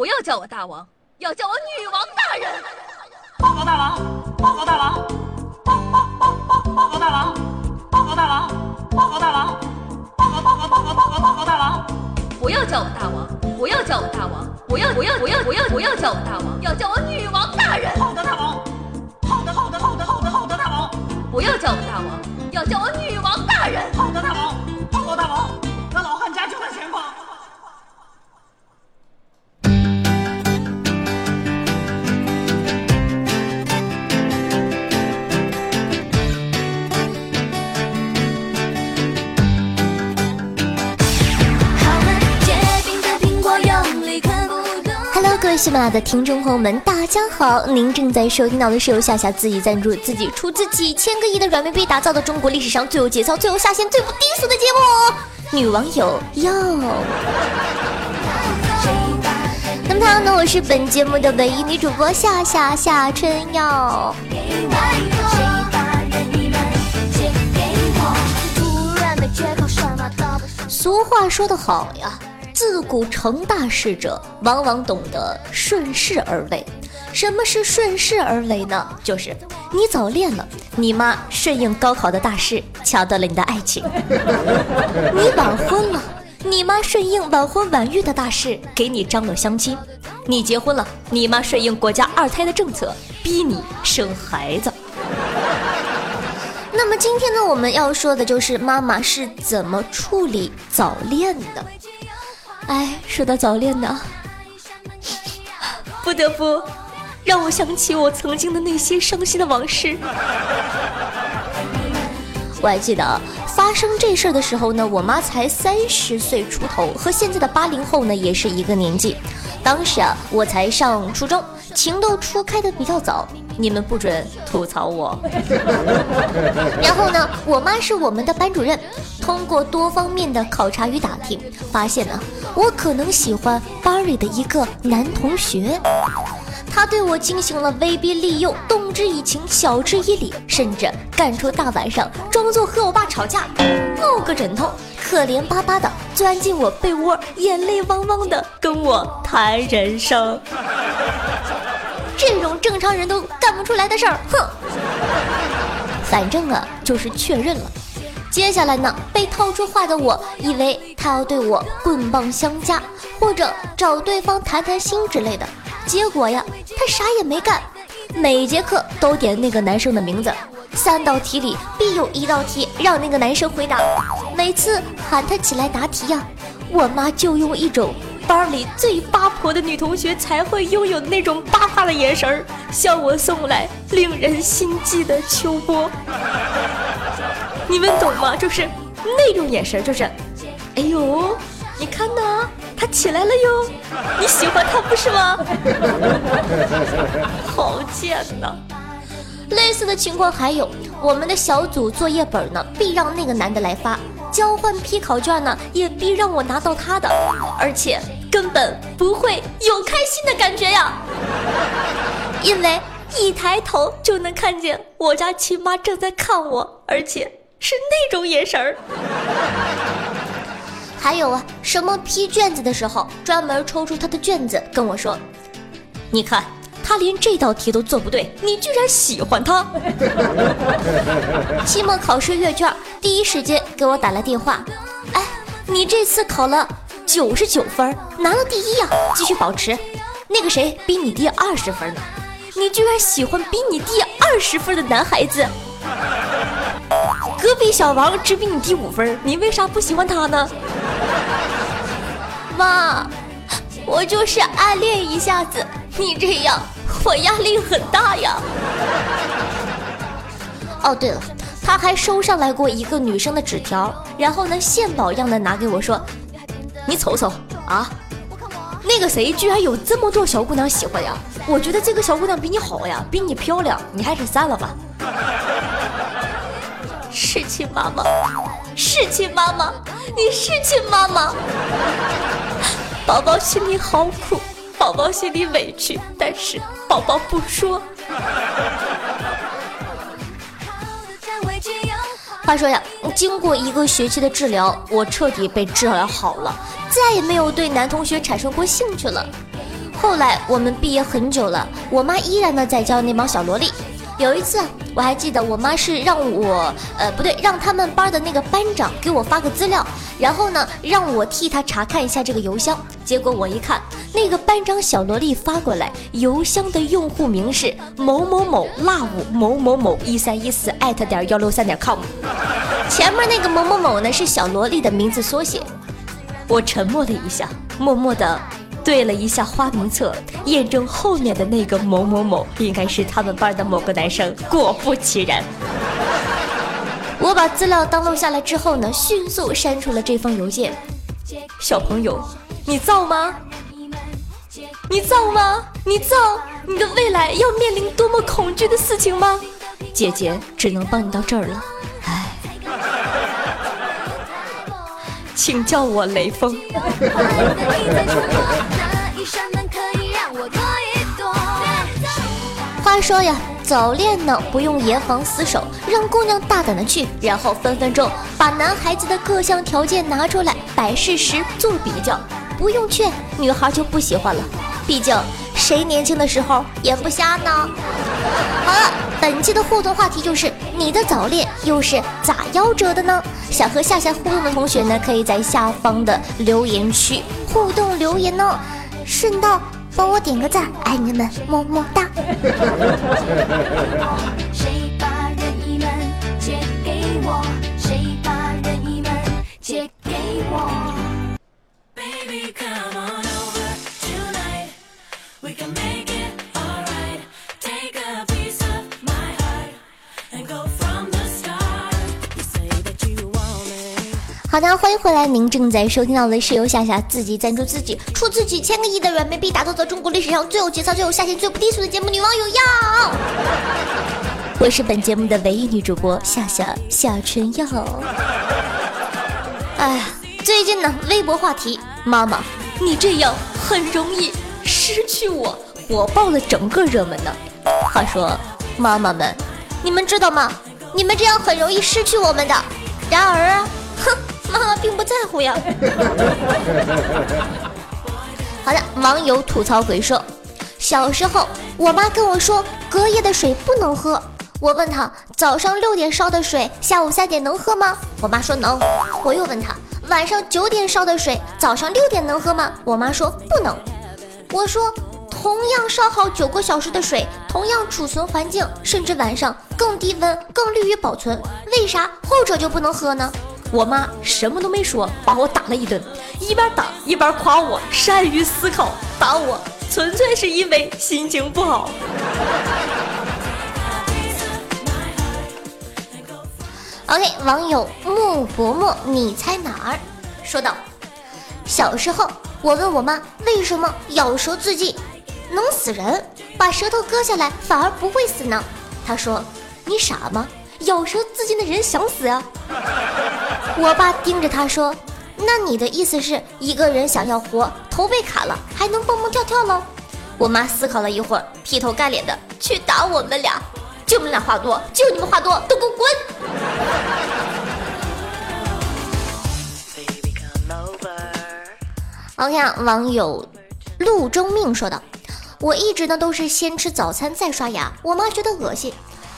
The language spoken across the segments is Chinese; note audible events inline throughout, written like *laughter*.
不要叫我大王，要叫我女王大人。报告大王，报告大王，报报报报报告大王，报告大王，报告大王，报告报告报告报告报告大王。不要叫我大王，不要叫我大王，不要不要不要不要不要叫我大王，要叫我女王大人。好的，大王。好的，好的，好的，好的，好的，大王。不要叫我大王，要叫我女王大人。好的，大王。位喜马拉雅的听众朋友们，大家好！您正在收听到的是由夏夏自己赞助、自己出资几千个亿的软妹币打造的中国历史上最有节操、最有下限、最不低俗的节目——女网友哟。那么，呢，我是本节目的唯一女主播夏夏夏春瑶。俗话说得好呀。自古成大事者，往往懂得顺势而为。什么是顺势而为呢？就是你早恋了，你妈顺应高考的大势，抢断了你的爱情；*laughs* 你晚婚了，你妈顺应晚婚晚育的大事，给你张罗相亲；你结婚了，你妈顺应国家二胎的政策，逼你生孩子。*laughs* 那么今天呢，我们要说的就是妈妈是怎么处理早恋的。哎，说到早恋呢，不得不让我想起我曾经的那些伤心的往事。我还记得发生这事儿的时候呢，我妈才三十岁出头，和现在的八零后呢也是一个年纪。当时啊，我才上初中，情窦初开的比较早，你们不准吐槽我。*laughs* 然后呢，我妈是我们的班主任，通过多方面的考察与打听，发现呢，我可能喜欢班里的一个男同学。他对我进行了威逼利诱，动之以情，晓之以理，甚至干出大晚上装作和我爸吵架，抱个枕头，可怜巴巴的钻进我被窝，眼泪汪汪的跟我谈人生。这种正常人都干不出来的事儿，哼！反正啊，就是确认了。接下来呢，被套出话的我以为他要对我棍棒相加，或者找对方谈谈心之类的。结果呀，他啥也没干，每节课都点那个男生的名字，三道题里必有一道题让那个男生回答。每次喊他起来答题呀，我妈就用一种班里最八婆的女同学才会拥有那种八卦的眼神儿，向我送来令人心悸的秋波。你们懂吗？就是那种眼神，就是，哎呦，你看呢？他起来了哟，你喜欢他不是吗？*laughs* 好贱呐！类似的情况还有，我们的小组作业本呢，必让那个男的来发；交换批考卷呢，也必让我拿到他的，而且根本不会有开心的感觉呀，因为一抬头就能看见我家亲妈正在看我，而且是那种眼神儿。还有啊，什么批卷子的时候，专门抽出他的卷子跟我说：“你看，他连这道题都做不对，你居然喜欢他。*laughs* ”期末考试阅卷，第一时间给我打来电话：“哎，你这次考了九十九分，拿了第一呀，继续保持。那个谁比你低二十分呢？你居然喜欢比你低二十分的男孩子。”隔壁小王只比你低五分，你为啥不喜欢他呢？*laughs* 妈，我就是暗恋一下子，你这样我压力很大呀。哦，对了，他还收上来过一个女生的纸条，然后呢，献宝一样的拿给我说：“你瞅瞅啊，那个谁居然有这么多小姑娘喜欢呀？我觉得这个小姑娘比你好呀，比你漂亮，你还是散了吧。*laughs* ”是亲妈妈，是亲妈妈，你是亲妈妈。宝宝心里好苦，宝宝心里委屈，但是宝宝不说。话说呀，经过一个学期的治疗，我彻底被治疗好了，再也没有对男同学产生过兴趣了。后来我们毕业很久了，我妈依然呢在教那帮小萝莉。有一次，我还记得我妈是让我，呃，不对，让他们班的那个班长给我发个资料，然后呢，让我替他查看一下这个邮箱。结果我一看，那个班长小萝莉发过来，邮箱的用户名是某某某 love 某某某一三一四艾特点幺六三点 com，前面那个某某某呢是小萝莉的名字缩写。我沉默了一下，默默的。对了一下花名册，验证后面的那个某某某应该是他们班的某个男生。果不其然，我把资料登录下来之后呢，迅速删除了这封邮件。小朋友，你造吗？你造吗？你造？你的未来要面临多么恐惧的事情吗？姐姐只能帮你到这儿了。请叫我雷锋。*laughs* 话说呀，早恋呢不用严防死守，让姑娘大胆的去，然后分分钟把男孩子的各项条件拿出来摆事实做比较，不用劝，女孩就不喜欢了。毕竟谁年轻的时候眼不瞎呢？好了，本期的互动话题就是你的早恋又是咋夭折的呢？想和夏夏互动的同学呢，可以在下方的留言区互动留言哦。顺道。帮我点个赞，爱你们，么么哒。*laughs* 好的，欢迎回来，您正在收听到的是由夏夏自己赞助自己。出自几千个亿的软妹币，打造的中国历史上最有节操、最有下限、最不低俗的节目《女王有药》。我是本节目的唯一女主播夏夏夏春药。哎呀，最近呢，微博话题，妈妈，你这样很容易失去我，火爆了整个热门呢。话说，妈妈们，你们知道吗？你们这样很容易失去我们的。然而啊，妈妈并不在乎呀。*laughs* 好的，网友吐槽鬼说，小时候我妈跟我说隔夜的水不能喝。我问她早上六点烧的水，下午三点能喝吗？我妈说能。我又问她晚上九点烧的水，早上六点能喝吗？我妈说不能。我说同样烧好九个小时的水，同样储存环境，甚至晚上更低温、更利于保存，为啥后者就不能喝呢？我妈什么都没说，把我打了一顿，一边打一边夸我善于思考，打我纯粹是因为心情不好。OK，网友木伯伯，你猜哪儿？说道：小时候我问我妈为什么咬舌自尽能死人，把舌头割下来反而不会死呢？她说：你傻吗？咬舌自尽的人想死呀！*laughs* 我爸盯着他说：“那你的意思是一个人想要活，头被砍了还能蹦蹦跳跳喽？”我妈思考了一会儿，劈头盖脸的去打我们俩，就你们俩话多，就你们话多，都给我滚！*laughs* OK，啊网友陆中命说道：“我一直呢都是先吃早餐再刷牙，我妈觉得恶心，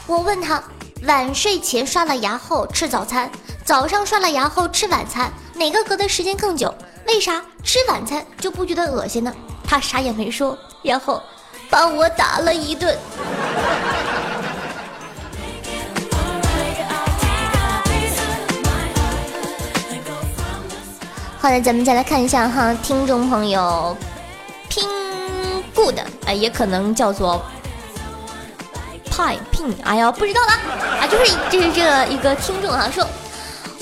我问她。”晚睡前刷了牙后吃早餐，早上刷了牙后吃晚餐，哪个隔的时间更久？为啥吃晚餐就不觉得恶心呢？他啥也没说，然后把我打了一顿。*laughs* 后来，咱们再来看一下哈，听众朋友拼 good 啊，也可能叫做。派聘，哎呀，不知道了啊，就是这是这一个听众啊说，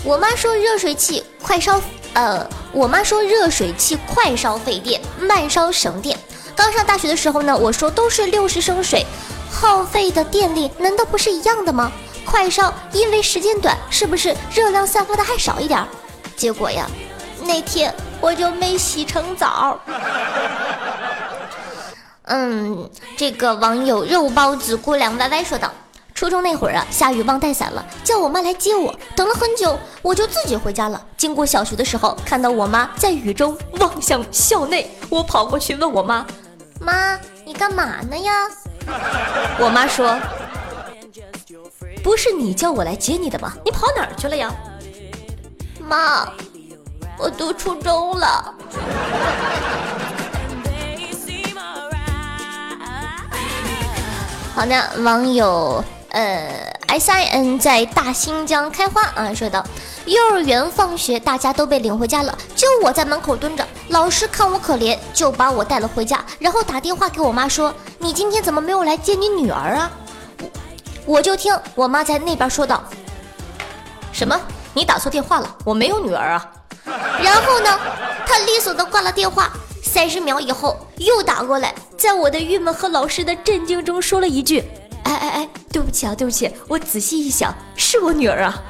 我妈说热水器快烧，呃，我妈说热水器快烧费电，慢烧省电。刚上大学的时候呢，我说都是六十升水，耗费的电力难道不是一样的吗？快烧因为时间短，是不是热量散发的还少一点？结果呀，那天我就没洗成澡。嗯，这个网友肉包子姑娘歪歪说道：“初中那会儿啊，下雨忘带伞了，叫我妈来接我，等了很久，我就自己回家了。经过小学的时候，看到我妈在雨中望向校内，我跑过去问我妈：妈，你干嘛呢呀？我妈说：“不是你叫我来接你的吗？你跑哪儿去了呀？”妈，我读初中了。好的，网友呃 S I N 在大新疆开花啊，说道：幼儿园放学大家都被领回家了，就我在门口蹲着。老师看我可怜，就把我带了回家，然后打电话给我妈说：“你今天怎么没有来接你女儿啊？”我我就听我妈在那边说道：“什么？你打错电话了，我没有女儿啊。”然后呢，她利索的挂了电话。三十秒以后又打过来，在我的郁闷和老师的震惊中说了一句：“哎哎哎，对不起啊，对不起，我仔细一想，是我女儿啊。”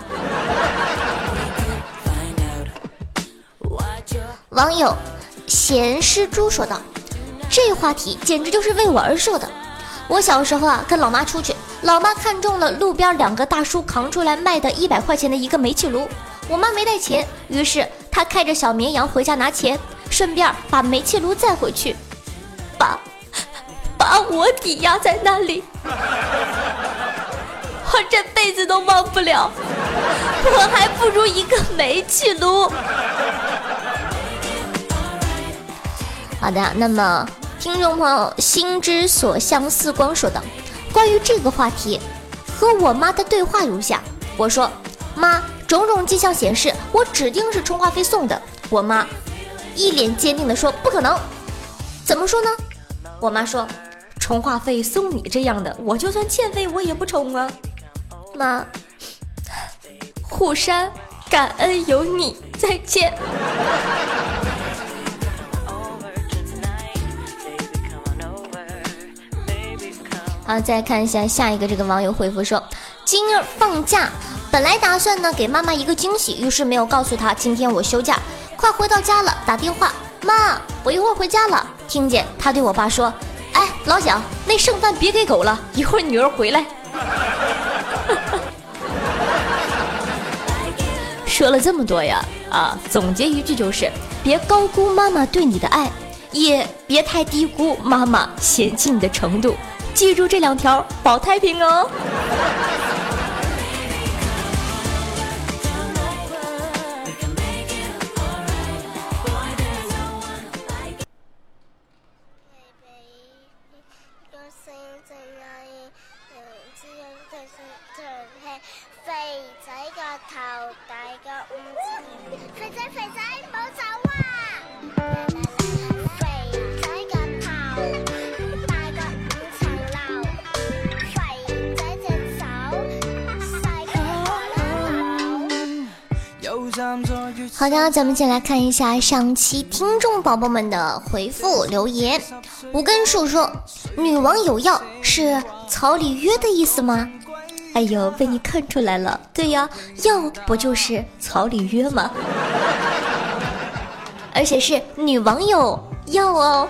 网友咸湿猪说道：“这话题简直就是为我而设的。我小时候啊，跟老妈出去，老妈看中了路边两个大叔扛出来卖的一百块钱的一个煤气炉，我妈没带钱，于是她开着小绵羊回家拿钱，顺便把煤气炉载回去，把把我抵押在那里，我这辈子都忘不了，我还不如一个煤气炉。”好的，那么听众朋友心之所向似光说道：“关于这个话题，和我妈的对话如下。我说，妈，种种迹象显示我指定是充话费送的。我妈一脸坚定的说，不可能。怎么说呢？我妈说，充话费送你这样的，我就算欠费我也不充啊。妈，虎山，感恩有你，再见。*laughs* 好，再看一下下一个这个网友回复说：今儿放假，本来打算呢给妈妈一个惊喜，于是没有告诉她今天我休假。快回到家了，打电话，妈，我一会儿回家了。听见他对我爸说：“哎，老蒋，那剩饭别给狗了，一会儿女儿回来。*laughs* ”说了这么多呀，啊，总结一句就是：别高估妈妈对你的爱，也别太低估妈妈嫌弃你的程度。记住这两条，保太平哦。好的，咱们先来看一下上期听众宝宝们的回复留言。无根树说：“女王有药是草里约的意思吗？”哎呦，被你看出来了。对呀，药不就是草里约吗？*laughs* 而且是女网友要哦。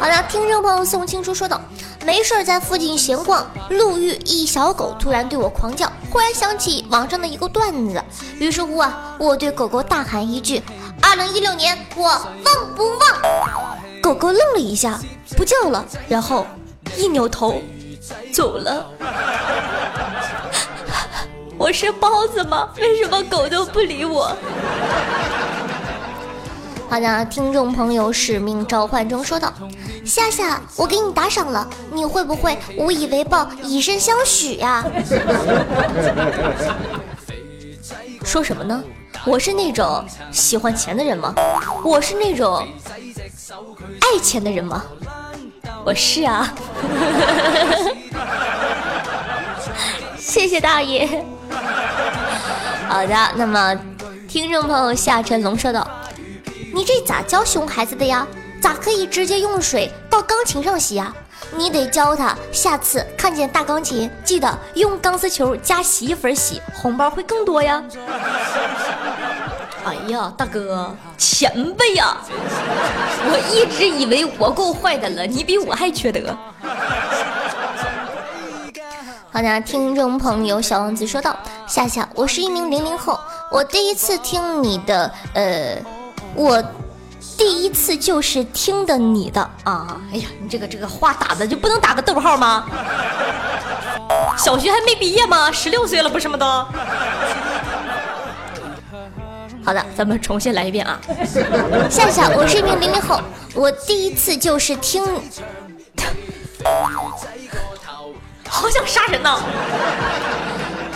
好的，听众朋友宋青书说道：“没事儿在附近闲逛，路遇一小狗，突然对我狂叫。忽然想起网上的一个段子，于是乎啊，我对狗狗大喊一句：‘二零一六年，我旺不旺？’狗狗愣了一下，不叫了，然后一扭头。”走了，*laughs* 我是包子吗？为什么狗都不理我？好的，听众朋友，使命召唤中说道：“夏夏，我给你打赏了，你会不会无以为报，以身相许呀？” *laughs* 说什么呢？我是那种喜欢钱的人吗？我是那种爱钱的人吗？我是啊，*laughs* 谢谢大爷。好的，那么听众朋友夏晨龙说道：“你这咋教熊孩子的呀？咋可以直接用水到钢琴上洗呀？你得教他，下次看见大钢琴，记得用钢丝球加洗衣粉洗，红包会更多呀。*laughs* ”哎呀，大哥，前辈呀！我一直以为我够坏的了，你比我还缺德。*laughs* 好的，听众朋友小王子说道：“夏夏，我是一名零零后，我第一次听你的，呃，我第一次就是听的你的啊！哎呀，你这个这个话打的就不能打个逗号吗？小学还没毕业吗？十六岁了不是吗？都。好的，咱们重新来一遍啊！夏夏，我是一名零零后，我第一次就是听，好想杀人呢。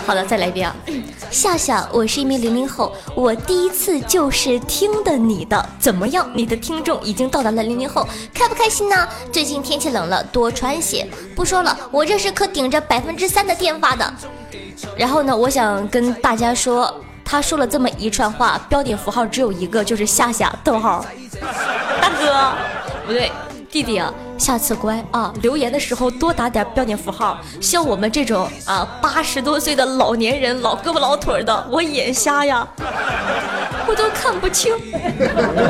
好的，再来一遍啊！*clears throat* 夏夏，我是一名零零后，我第一次就是听的你的，怎么样？你的听众已经到达了零零后，开不开心呢？最近天气冷了，多穿些。不说了，我这是可顶着百分之三的电发的。然后呢，我想跟大家说。他说了这么一串话，标点符号只有一个，就是夏夏逗号。*laughs* 大哥，不对，弟弟啊，下次乖啊，留言的时候多打点标点符号。像我们这种啊八十多岁的老年人，老胳膊老腿的，我眼瞎呀，*laughs* 我都看不清。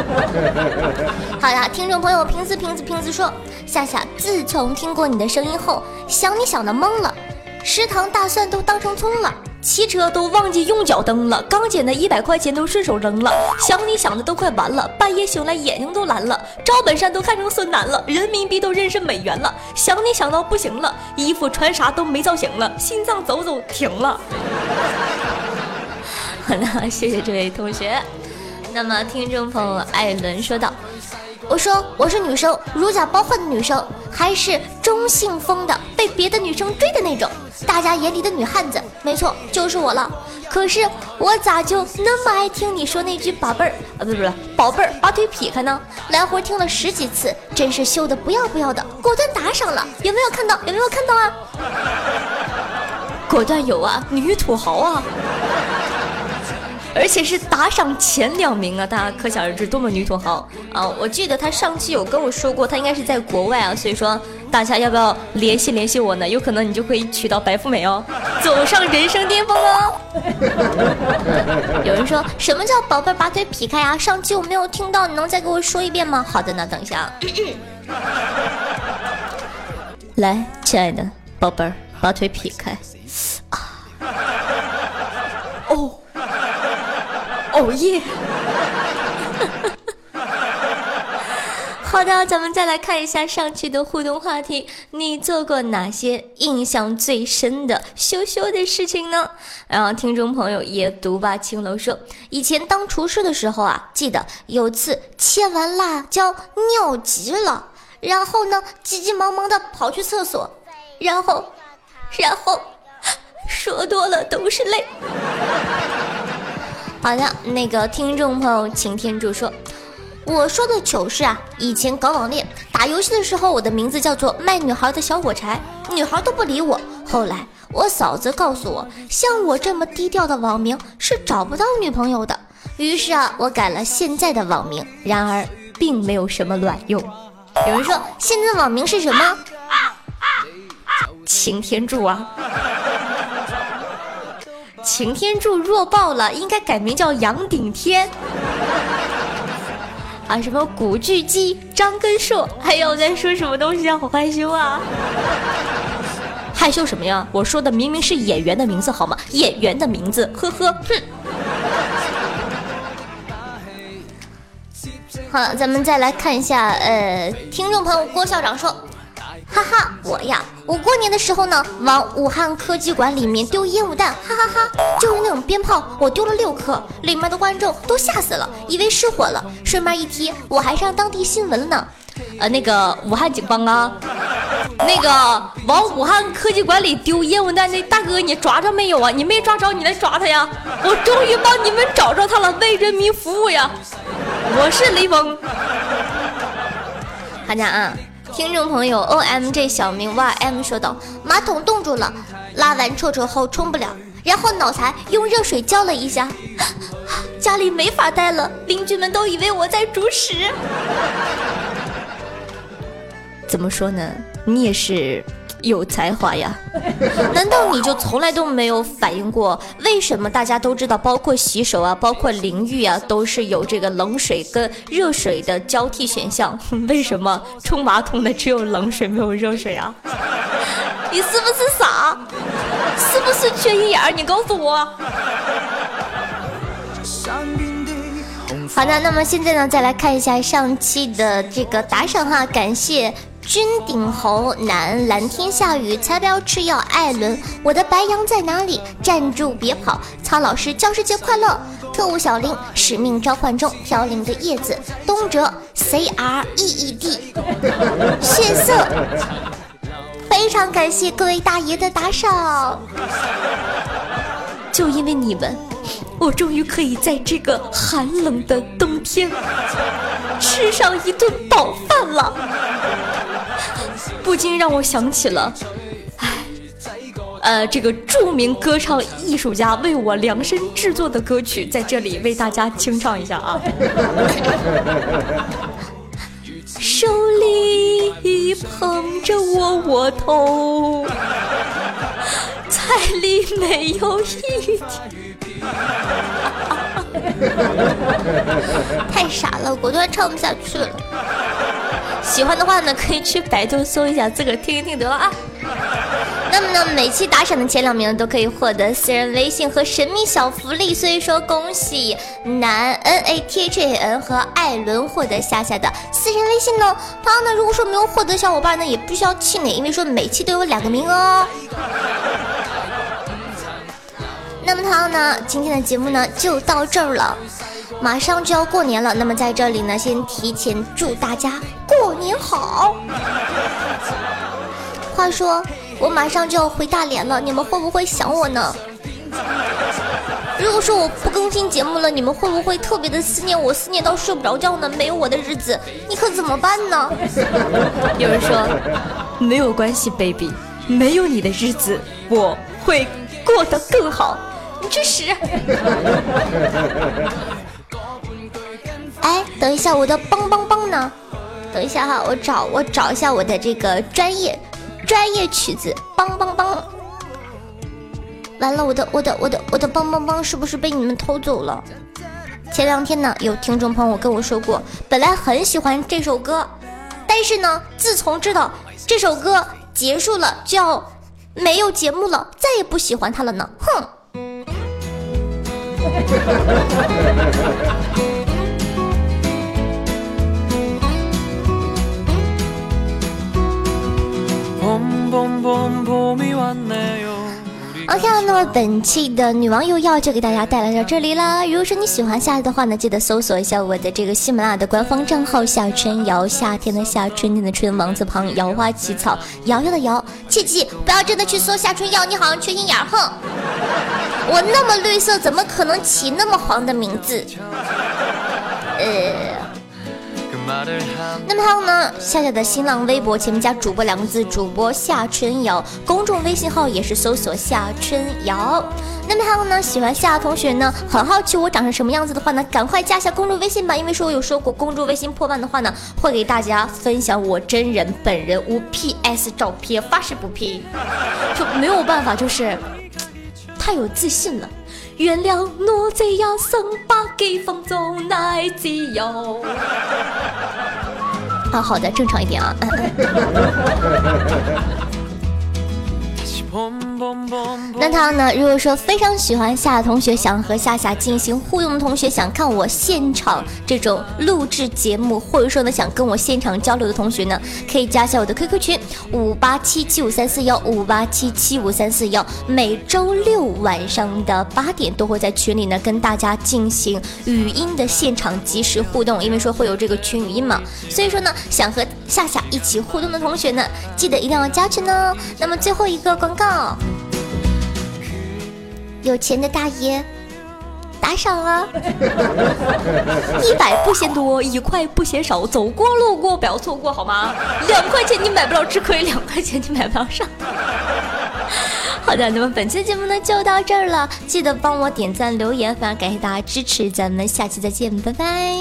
*laughs* 好呀，听众朋友，瓶子瓶子瓶子说，夏夏自从听过你的声音后，想你想的懵了，食堂大蒜都当成葱了。骑车都忘记用脚蹬了，刚捡的一百块钱都顺手扔了，想你想的都快完了，半夜醒来眼睛都蓝了，赵本山都看成孙楠了，人民币都认识美元了，想你想到不行了，衣服穿啥都没造型了，心脏走走停了。*laughs* 好的，谢谢这位同学。那么听众朋友艾伦说道。我说我是女生，如假包换的女生，还是中性风的，被别的女生追的那种，大家眼里的女汉子，没错，就是我了。可是我咋就那么爱听你说那句宝贝儿啊，不不不，宝贝儿，把腿劈开呢？来回听了十几次，真是秀的不要不要的，果断打赏了，有没有看到？有没有看到啊？果断有啊，女土豪啊！而且是打赏前两名啊，大家可想而知多么女土豪啊！我记得他上期有跟我说过，他应该是在国外啊，所以说大家要不要联系联系我呢？有可能你就可以娶到白富美哦，走上人生巅峰哦！*laughs* 有人说什么叫宝贝把腿劈开啊？上期我没有听到，你能再给我说一遍吗？好的呢，等一下。*laughs* 来，亲爱的宝贝儿，把腿劈开啊！哦。哦耶！好的，咱们再来看一下上期的互动话题，你做过哪些印象最深的羞羞的事情呢？然后听众朋友也读吧，青楼说，以前当厨师的时候啊，记得有次切完辣椒尿急了，然后呢急急忙忙的跑去厕所，然后，然后说多了都是泪。*laughs* 好的，那个听众朋友擎天柱说，我说的糗事啊，以前搞网恋打游戏的时候，我的名字叫做卖女孩的小火柴，女孩都不理我。后来我嫂子告诉我，像我这么低调的网名是找不到女朋友的。于是啊，我改了现在的网名，然而并没有什么卵用。有人说现在的网名是什么？擎天柱啊。擎天柱弱爆了，应该改名叫杨顶天。啊，什么古巨基、张根硕，还有在说什么东西啊？好害羞啊！害羞什么呀？我说的明明是演员的名字好吗？演员的名字，呵呵，哼。好，咱们再来看一下，呃，听众朋友郭校长说。哈哈，我呀，我过年的时候呢，往武汉科技馆里面丢烟雾弹，哈哈哈，就是那种鞭炮，我丢了六颗，里面的观众都吓死了，以为失火了。顺便一提，我还上当地新闻了呢。呃，那个武汉警方啊，那个往武汉科技馆里丢烟雾弹那大哥，你抓着没有啊？你没抓着，你来抓他呀！我终于帮你们找着他了，为人民服务呀！我是雷锋，大家啊。听众朋友，O M G 小明 Y M 说道：“马桶冻住了，拉完臭臭后冲不了，然后脑残用热水浇了一下，*gasps* 家里没法待了，邻居们都以为我在煮屎。怎么说呢？你也是。”有才华呀？*laughs* 难道你就从来都没有反应过，为什么大家都知道，包括洗手啊，包括淋浴啊，都是有这个冷水跟热水的交替选项？*laughs* 为什么冲马桶的只有冷水没有热水啊？*laughs* 你是不是傻？是不是缺心眼儿？你告诉我。好的，那么现在呢，再来看一下上期的这个打赏哈，感谢君顶猴男蓝天下雨才不要吃药艾伦，我的白羊在哪里？站住别跑！曹老师教师节快乐！特务小林使命召唤中飘零的叶子，东哲 C R E E D，血色。非常感谢各位大爷的打赏，就因为你们，我终于可以在这个寒冷的冬天吃上一顿饱饭了，不禁让我想起了，唉，呃，这个著名歌唱艺术家为我量身制作的歌曲，在这里为大家清唱一下啊。手里捧着窝窝头，菜里没有一点。*laughs* 太傻了，果断唱不下去了。喜欢的话呢，可以去百度搜一下，自个儿听一听得了啊。那么呢，每期打赏的前两名都可以获得私人微信和神秘小福利，所以说恭喜南 N A T H A N 和艾伦获得夏夏的私人微信呢。当然呢，如果说没有获得小伙伴呢，也不需要气馁，因为说每期都有两个名额哦。那么他呢，今天的节目呢就到这儿了，马上就要过年了，那么在这里呢，先提前祝大家过年好。*laughs* 话说。我马上就要回大连了，你们会不会想我呢？如果说我不更新节目了，你们会不会特别的思念我，思念到睡不着觉呢？没有我的日子，你可怎么办呢？有人说没有关系，baby，没有你的日子我会过得更好。你去死！*laughs* 哎，等一下，我的梆梆梆呢？等一下哈，我找我找一下我的这个专业。专业曲子，梆梆梆！完了，我的我的我的我的梆梆梆是不是被你们偷走了？前两天呢，有听众朋友跟我说过，本来很喜欢这首歌，但是呢，自从知道这首歌结束了就要没有节目了，再也不喜欢它了呢。哼！OK，那么本期的女王又要就给大家带来到这里啦。如果说你喜欢夏日的话呢，记得搜索一下我的这个喜马拉雅的官方账号夏春瑶，夏天的夏，春天的春，王字旁，瑶花起草，瑶瑶的瑶。切记不要真的去搜夏春瑶，你好像缺心眼儿，哼！我那么绿色，怎么可能起那么黄的名字？呃。那么还有呢，夏夏的新浪微博前面加主播两个字，主播夏春瑶，公众微信号也是搜索夏春瑶。那么还有呢，喜欢夏同学呢，很好奇我长成什么样子的话呢，赶快加一下公众微信吧，因为说我有说过，公众微信破万的话呢，会给大家分享我真人本人无 PS 照片，发誓不 P，就没有办法，就是 *tsk* 太有自信了。原谅我这一生把给放纵爱自由。啊，好的，正常一点啊。那他呢？如果说非常喜欢夏同学，想和夏夏进行互动的同学，想看我现场这种录制节目，或者说呢想跟我现场交流的同学呢，可以加一下我的 QQ 群五八七七五三四幺五八七七五三四幺。每周六晚上的八点都会在群里呢跟大家进行语音的现场即时互动，因为说会有这个群语音嘛，所以说呢想和夏夏一起互动的同学呢，记得一定要加群哦。那么最后一个广告。有钱的大爷打赏了，*laughs* 一百不嫌多，一块不嫌少，走过路过不要错过，好吗？两块钱你买不了吃亏，两块钱你买不了上。*laughs* 好的，那么本期节目呢就到这儿了，记得帮我点赞留言，非常感谢大家支持，咱们下期再见，拜拜。